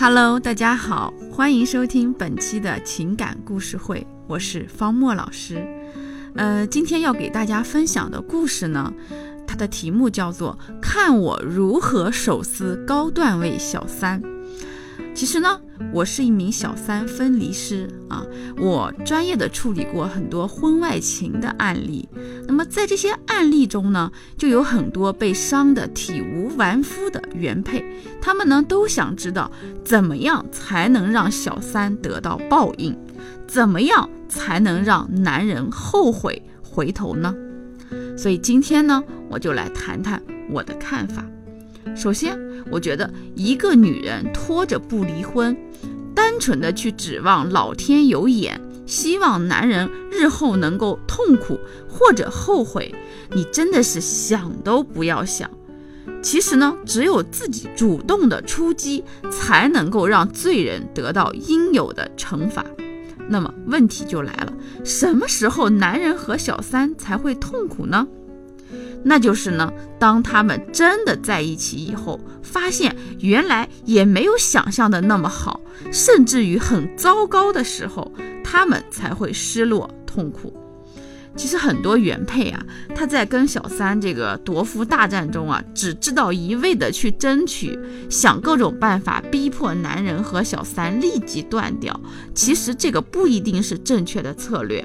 Hello，大家好，欢迎收听本期的情感故事会，我是方墨老师。呃，今天要给大家分享的故事呢，它的题目叫做《看我如何手撕高段位小三》。其实呢，我是一名小三分离师啊，我专业的处理过很多婚外情的案例。那么在这些案例中呢，就有很多被伤的体无完肤的原配，他们呢都想知道怎么样才能让小三得到报应，怎么样才能让男人后悔回头呢？所以今天呢，我就来谈谈我的看法。首先，我觉得一个女人拖着不离婚，单纯的去指望老天有眼，希望男人日后能够痛苦或者后悔，你真的是想都不要想。其实呢，只有自己主动的出击，才能够让罪人得到应有的惩罚。那么问题就来了，什么时候男人和小三才会痛苦呢？那就是呢，当他们真的在一起以后，发现原来也没有想象的那么好，甚至于很糟糕的时候，他们才会失落痛苦。其实很多原配啊，他在跟小三这个夺夫大战中啊，只知道一味的去争取，想各种办法逼迫男人和小三立即断掉。其实这个不一定是正确的策略。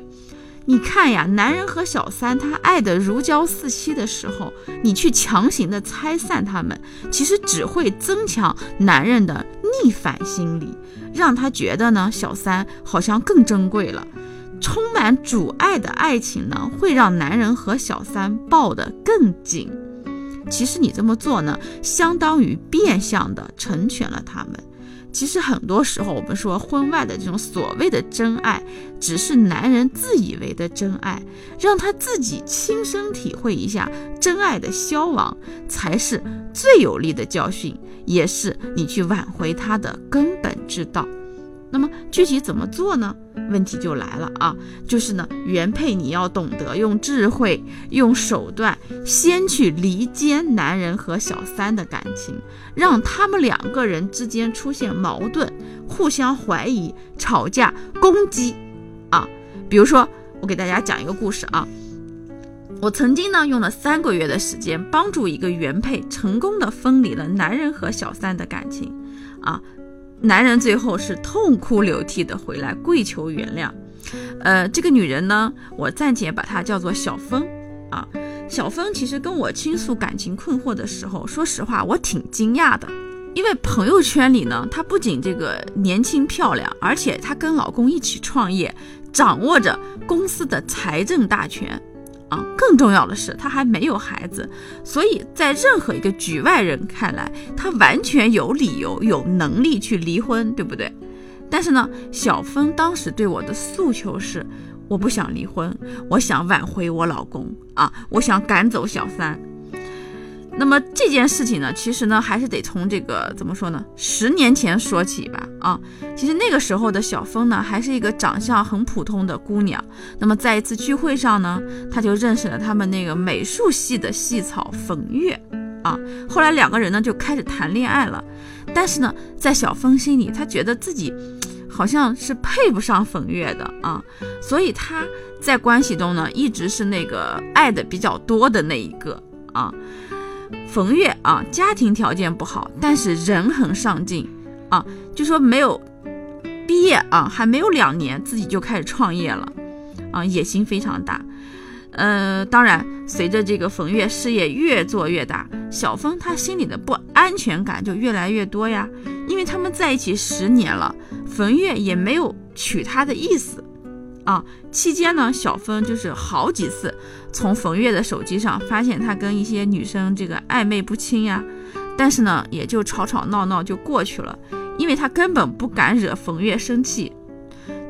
你看呀，男人和小三他爱得如胶似漆的时候，你去强行的拆散他们，其实只会增强男人的逆反心理，让他觉得呢小三好像更珍贵了。充满阻碍的爱情呢，会让男人和小三抱得更紧。其实你这么做呢，相当于变相的成全了他们。其实很多时候，我们说婚外的这种所谓的真爱，只是男人自以为的真爱，让他自己亲身体会一下真爱的消亡，才是最有力的教训，也是你去挽回他的根本之道。那么具体怎么做呢？问题就来了啊，就是呢，原配你要懂得用智慧、用手段，先去离间男人和小三的感情，让他们两个人之间出现矛盾，互相怀疑、吵架、攻击啊。比如说，我给大家讲一个故事啊，我曾经呢用了三个月的时间，帮助一个原配成功的分离了男人和小三的感情啊。男人最后是痛哭流涕的回来跪求原谅，呃，这个女人呢，我暂且把她叫做小峰啊。小峰其实跟我倾诉感情困惑的时候，说实话我挺惊讶的，因为朋友圈里呢，她不仅这个年轻漂亮，而且她跟老公一起创业，掌握着公司的财政大权。更重要的是，他还没有孩子，所以在任何一个局外人看来，他完全有理由、有能力去离婚，对不对？但是呢，小峰当时对我的诉求是，我不想离婚，我想挽回我老公啊，我想赶走小三。那么这件事情呢，其实呢，还是得从这个怎么说呢？十年前说起吧。啊，其实那个时候的小峰呢，还是一个长相很普通的姑娘。那么在一次聚会上呢，她就认识了他们那个美术系的系草冯月。啊，后来两个人呢就开始谈恋爱了。但是呢，在小峰心里，他觉得自己好像是配不上冯月的啊，所以他在关系中呢，一直是那个爱的比较多的那一个啊。冯月啊，家庭条件不好，但是人很上进啊。就说没有毕业啊，还没有两年，自己就开始创业了啊，野心非常大。呃，当然，随着这个冯月事业越做越大，小峰他心里的不安全感就越来越多呀。因为他们在一起十年了，冯月也没有娶她的意思。啊，期间呢，小峰就是好几次从冯月的手机上发现他跟一些女生这个暧昧不清呀，但是呢，也就吵吵闹闹就过去了，因为他根本不敢惹冯月生气。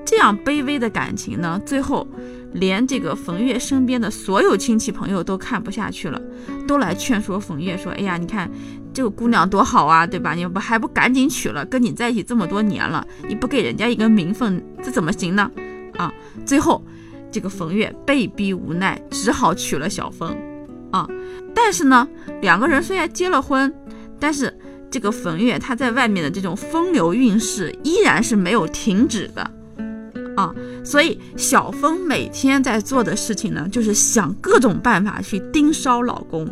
这样卑微的感情呢，最后连这个冯月身边的所有亲戚朋友都看不下去了，都来劝说冯月说：“哎呀，你看这个姑娘多好啊，对吧？你不还不赶紧娶了？跟你在一起这么多年了，你不给人家一个名分，这怎么行呢？”啊，最后，这个冯月被逼无奈，只好娶了小峰。啊，但是呢，两个人虽然结了婚，但是这个冯月他在外面的这种风流韵事依然是没有停止的啊，所以小峰每天在做的事情呢，就是想各种办法去盯梢老公。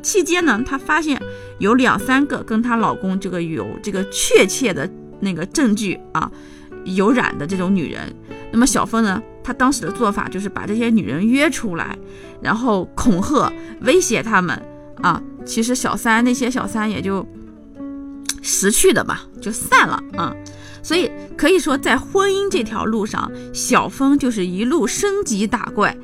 期间呢，她发现有两三个跟她老公这个有这个确切的那个证据啊，有染的这种女人。那么小峰呢，他当时的做法就是把这些女人约出来，然后恐吓、威胁他们啊。其实小三那些小三也就识趣的吧，就散了啊。所以可以说，在婚姻这条路上，小峰就是一路升级打怪。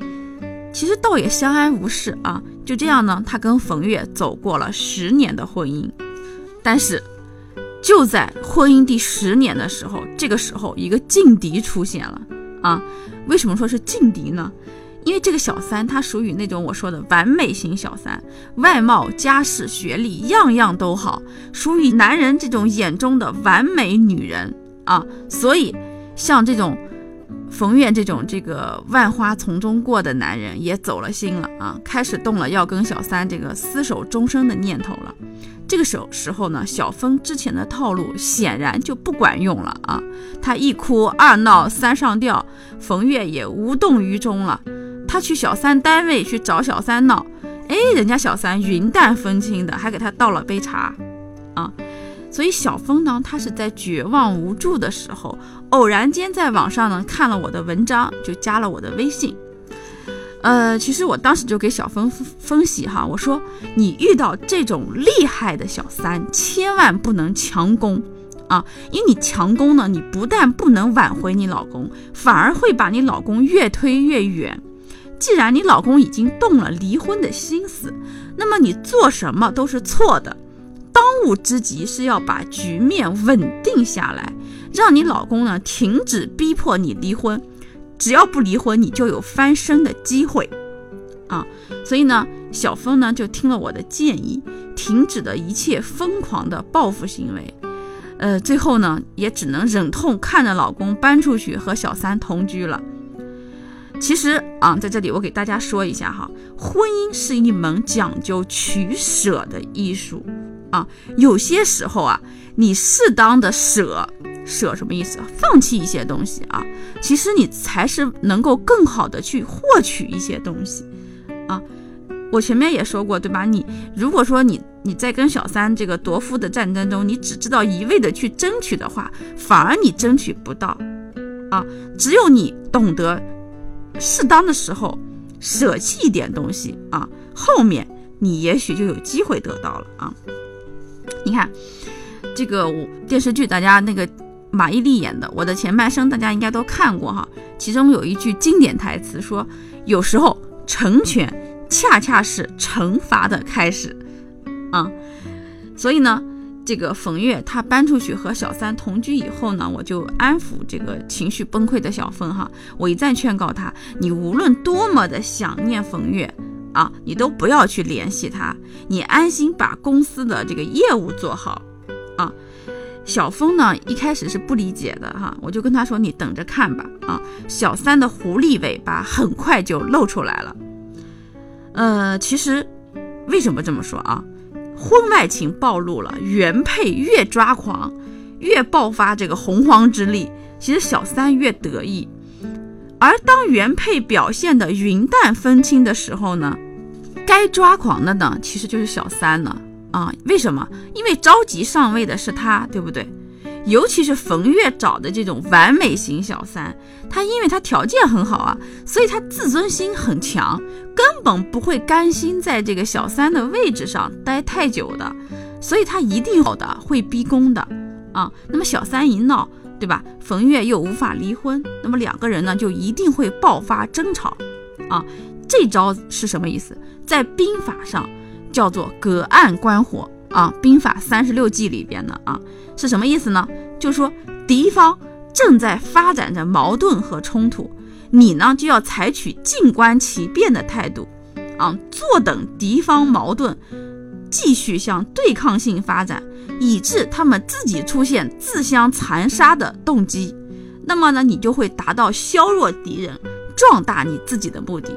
其实倒也相安无事啊，就这样呢，他跟冯月走过了十年的婚姻。但是就在婚姻第十年的时候，这个时候一个劲敌出现了啊。为什么说是劲敌呢？因为这个小三她属于那种我说的完美型小三，外貌、家世、学历样样都好，属于男人这种眼中的完美女人啊。所以像这种。冯月这种这个万花丛中过的男人也走了心了啊，开始动了要跟小三这个厮守终生的念头了。这个时候时候呢，小峰之前的套路显然就不管用了啊。他一哭二闹三上吊，冯月也无动于衷了。他去小三单位去找小三闹，哎，人家小三云淡风轻的，还给他倒了杯茶啊。所以小峰呢，他是在绝望无助的时候，偶然间在网上呢看了我的文章，就加了我的微信。呃，其实我当时就给小峰分析哈，我说你遇到这种厉害的小三，千万不能强攻啊，因为你强攻呢，你不但不能挽回你老公，反而会把你老公越推越远。既然你老公已经动了离婚的心思，那么你做什么都是错的。当务之急是要把局面稳定下来，让你老公呢停止逼迫你离婚。只要不离婚，你就有翻身的机会啊！所以呢，小峰呢就听了我的建议，停止了一切疯狂的报复行为。呃，最后呢也只能忍痛看着老公搬出去和小三同居了。其实啊，在这里我给大家说一下哈，婚姻是一门讲究取舍的艺术。啊，有些时候啊，你适当的舍舍什么意思？放弃一些东西啊，其实你才是能够更好的去获取一些东西啊。我前面也说过，对吧？你如果说你你在跟小三这个夺夫的战争中，你只知道一味的去争取的话，反而你争取不到啊。只有你懂得适当的时候舍弃一点东西啊，后面你也许就有机会得到了啊。你看，这个电视剧，大家那个马伊琍演的《我的前半生》，大家应该都看过哈。其中有一句经典台词说：“有时候成全恰恰是惩罚的开始。”啊，所以呢，这个冯月她搬出去和小三同居以后呢，我就安抚这个情绪崩溃的小峰哈，我一再劝告他：你无论多么的想念冯月。啊，你都不要去联系他，你安心把公司的这个业务做好。啊，小峰呢一开始是不理解的哈，我就跟他说，你等着看吧。啊，小三的狐狸尾巴很快就露出来了。呃，其实为什么这么说啊？婚外情暴露了，原配越抓狂，越爆发这个洪荒之力，其实小三越得意。而当原配表现的云淡风轻的时候呢，该抓狂的呢，其实就是小三了啊！为什么？因为着急上位的是他，对不对？尤其是冯月找的这种完美型小三，他因为他条件很好啊，所以他自尊心很强，根本不会甘心在这个小三的位置上待太久的，所以他一定好的会逼宫的啊！那么小三一闹。对吧？冯月又无法离婚，那么两个人呢就一定会爆发争吵啊！这招是什么意思？在兵法上叫做隔岸观火啊，《兵法三十六计》里边的啊，是什么意思呢？就是说敌方正在发展着矛盾和冲突，你呢就要采取静观其变的态度啊，坐等敌方矛盾。继续向对抗性发展，以致他们自己出现自相残杀的动机，那么呢，你就会达到削弱敌人、壮大你自己的目的。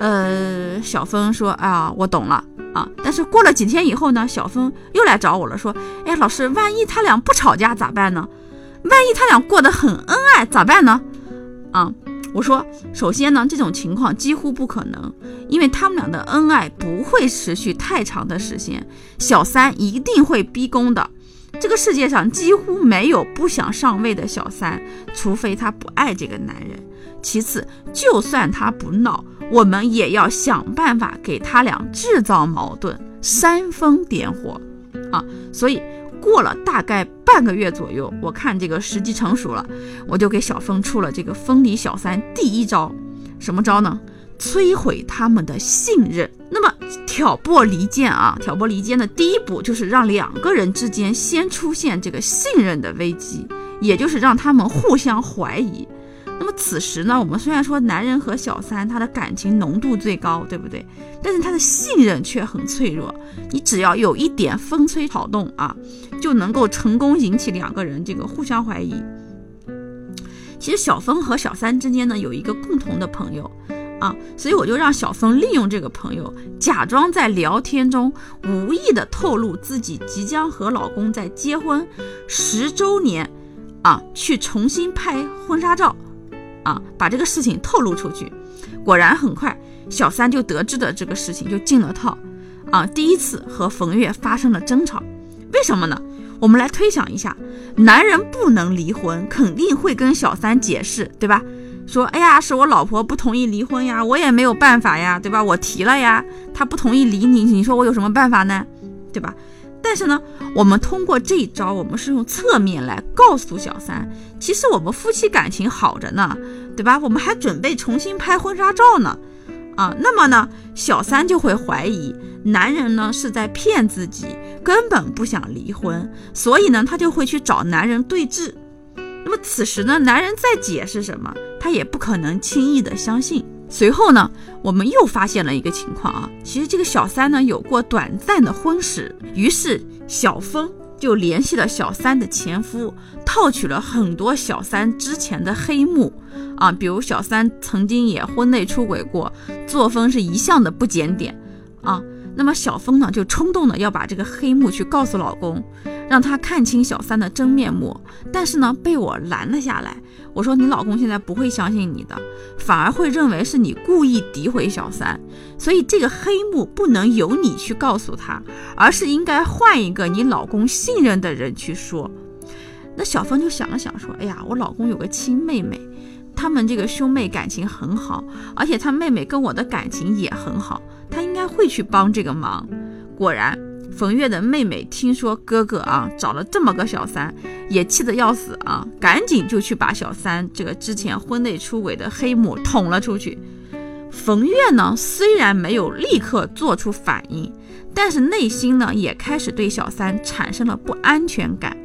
呃，小峰说啊，我懂了啊。但是过了几天以后呢，小峰又来找我了，说，哎，老师，万一他俩不吵架咋办呢？万一他俩过得很恩爱咋办呢？啊，我说，首先呢，这种情况几乎不可能，因为他们俩的恩爱不会持续太长的时间，小三一定会逼宫的。这个世界上几乎没有不想上位的小三，除非他不爱这个男人。其次，就算他不闹，我们也要想办法给他俩制造矛盾，煽风点火啊！所以过了大概半个月左右，我看这个时机成熟了，我就给小峰出了这个分离小三第一招，什么招呢？摧毁他们的信任。那么挑拨离间啊，挑拨离间的第一步就是让两个人之间先出现这个信任的危机，也就是让他们互相怀疑。那么此时呢，我们虽然说男人和小三他的感情浓度最高，对不对？但是他的信任却很脆弱。你只要有一点风吹草动啊，就能够成功引起两个人这个互相怀疑。其实小峰和小三之间呢，有一个共同的朋友。啊，所以我就让小峰利用这个朋友，假装在聊天中无意的透露自己即将和老公在结婚十周年，啊，去重新拍婚纱照，啊，把这个事情透露出去。果然很快，小三就得知的这个事情就进了套，啊，第一次和冯月发生了争吵。为什么呢？我们来推想一下，男人不能离婚，肯定会跟小三解释，对吧？说，哎呀，是我老婆不同意离婚呀，我也没有办法呀，对吧？我提了呀，她不同意离你，你说我有什么办法呢？对吧？但是呢，我们通过这一招，我们是用侧面来告诉小三，其实我们夫妻感情好着呢，对吧？我们还准备重新拍婚纱照呢，啊，那么呢，小三就会怀疑男人呢是在骗自己，根本不想离婚，所以呢，他就会去找男人对质。那么此时呢，男人再解释什么？他也不可能轻易的相信。随后呢，我们又发现了一个情况啊，其实这个小三呢有过短暂的婚史，于是小峰就联系了小三的前夫，套取了很多小三之前的黑幕啊，比如小三曾经也婚内出轨过，作风是一向的不检点啊。那么小峰呢就冲动的要把这个黑幕去告诉老公。让他看清小三的真面目，但是呢，被我拦了下来。我说你老公现在不会相信你的，反而会认为是你故意诋毁小三，所以这个黑幕不能由你去告诉他，而是应该换一个你老公信任的人去说。那小峰就想了想，说：“哎呀，我老公有个亲妹妹，他们这个兄妹感情很好，而且他妹妹跟我的感情也很好，该会去帮这个忙。”果然。冯月的妹妹听说哥哥啊找了这么个小三，也气得要死啊，赶紧就去把小三这个之前婚内出轨的黑幕捅了出去。冯月呢虽然没有立刻做出反应，但是内心呢也开始对小三产生了不安全感，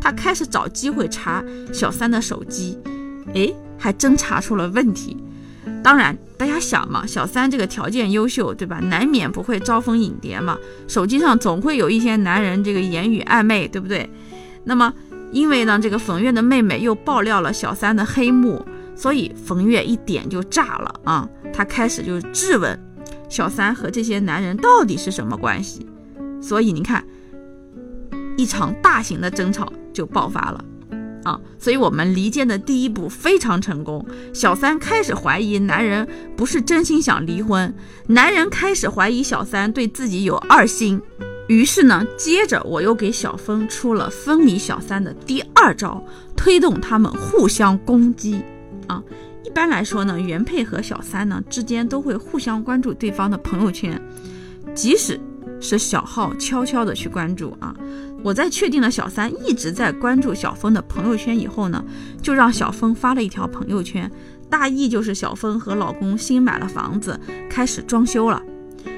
他开始找机会查小三的手机，诶，还真查出了问题。当然，大家想嘛，小三这个条件优秀，对吧？难免不会招蜂引蝶嘛。手机上总会有一些男人这个言语暧昧，对不对？那么，因为呢，这个冯月的妹妹又爆料了小三的黑幕，所以冯月一点就炸了啊！他开始就质问小三和这些男人到底是什么关系。所以你看，一场大型的争吵就爆发了。啊，所以我们离间的第一步非常成功。小三开始怀疑男人不是真心想离婚，男人开始怀疑小三对自己有二心。于是呢，接着我又给小峰出了分离小三的第二招，推动他们互相攻击。啊，一般来说呢，原配和小三呢之间都会互相关注对方的朋友圈，即使是小号悄悄的去关注啊。我在确定了小三一直在关注小峰的朋友圈以后呢，就让小峰发了一条朋友圈，大意就是小峰和老公新买了房子，开始装修了。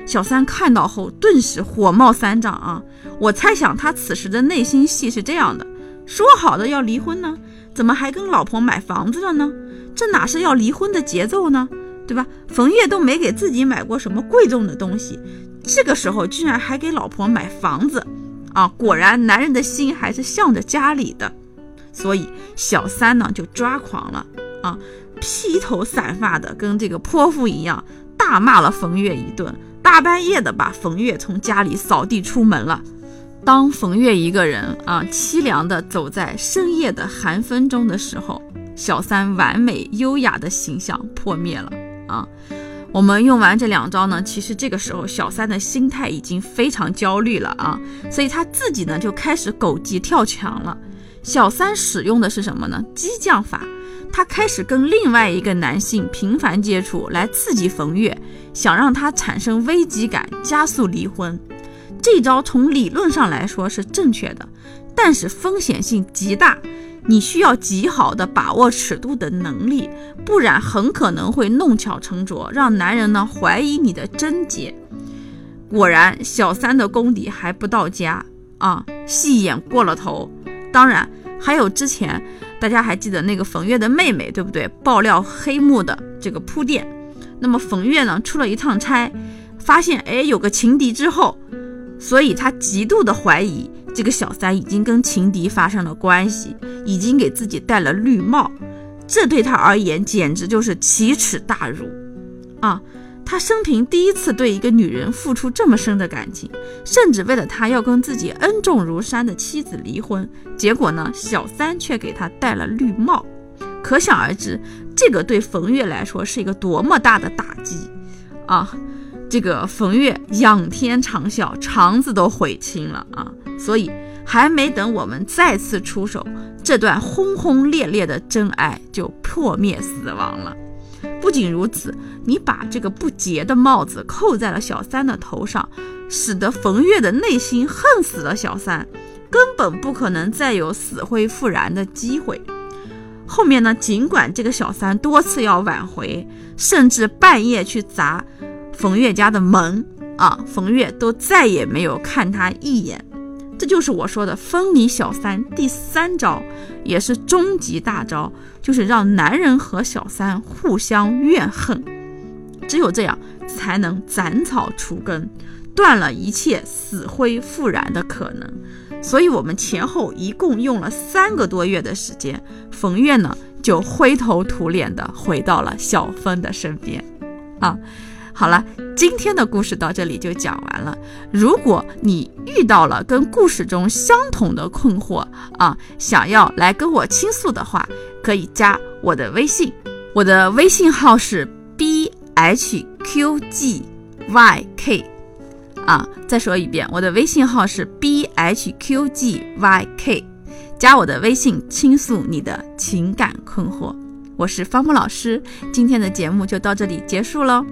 小三看到后顿时火冒三丈啊！我猜想他此时的内心戏是这样的：说好的要离婚呢，怎么还跟老婆买房子了呢？这哪是要离婚的节奏呢？对吧？冯月都没给自己买过什么贵重的东西，这个时候居然还给老婆买房子。啊，果然男人的心还是向着家里的，所以小三呢就抓狂了啊，披头散发的跟这个泼妇一样，大骂了冯月一顿，大半夜的把冯月从家里扫地出门了。当冯月一个人啊凄凉的走在深夜的寒风中的时候，小三完美优雅的形象破灭了啊。我们用完这两招呢，其实这个时候小三的心态已经非常焦虑了啊，所以他自己呢就开始狗急跳墙了。小三使用的是什么呢？激将法，他开始跟另外一个男性频繁接触，来刺激冯月，想让他产生危机感，加速离婚。这招从理论上来说是正确的，但是风险性极大。你需要极好的把握尺度的能力，不然很可能会弄巧成拙，让男人呢怀疑你的贞洁。果然，小三的功底还不到家啊，戏演过了头。当然，还有之前大家还记得那个冯月的妹妹，对不对？爆料黑幕的这个铺垫。那么冯月呢出了一趟差，发现哎有个情敌之后，所以他极度的怀疑。这个小三已经跟情敌发生了关系，已经给自己戴了绿帽，这对他而言简直就是奇耻大辱啊！他生平第一次对一个女人付出这么深的感情，甚至为了她要跟自己恩重如山的妻子离婚，结果呢，小三却给他戴了绿帽，可想而知，这个对冯月来说是一个多么大的打击啊！这个冯月仰天长啸，肠子都悔青了啊！所以还没等我们再次出手，这段轰轰烈烈的真爱就破灭死亡了。不仅如此，你把这个不洁的帽子扣在了小三的头上，使得冯月的内心恨死了小三，根本不可能再有死灰复燃的机会。后面呢，尽管这个小三多次要挽回，甚至半夜去砸。冯月家的门啊，冯月都再也没有看他一眼。这就是我说的分离小三第三招，也是终极大招，就是让男人和小三互相怨恨。只有这样，才能斩草除根，断了一切死灰复燃的可能。所以，我们前后一共用了三个多月的时间，冯月呢就灰头土脸的回到了小芬的身边啊。好了，今天的故事到这里就讲完了。如果你遇到了跟故事中相同的困惑啊，想要来跟我倾诉的话，可以加我的微信，我的微信号是 b h q g y k 啊。再说一遍，我的微信号是 b h q g y k，加我的微信倾诉你的情感困惑。我是方木老师，今天的节目就到这里结束喽。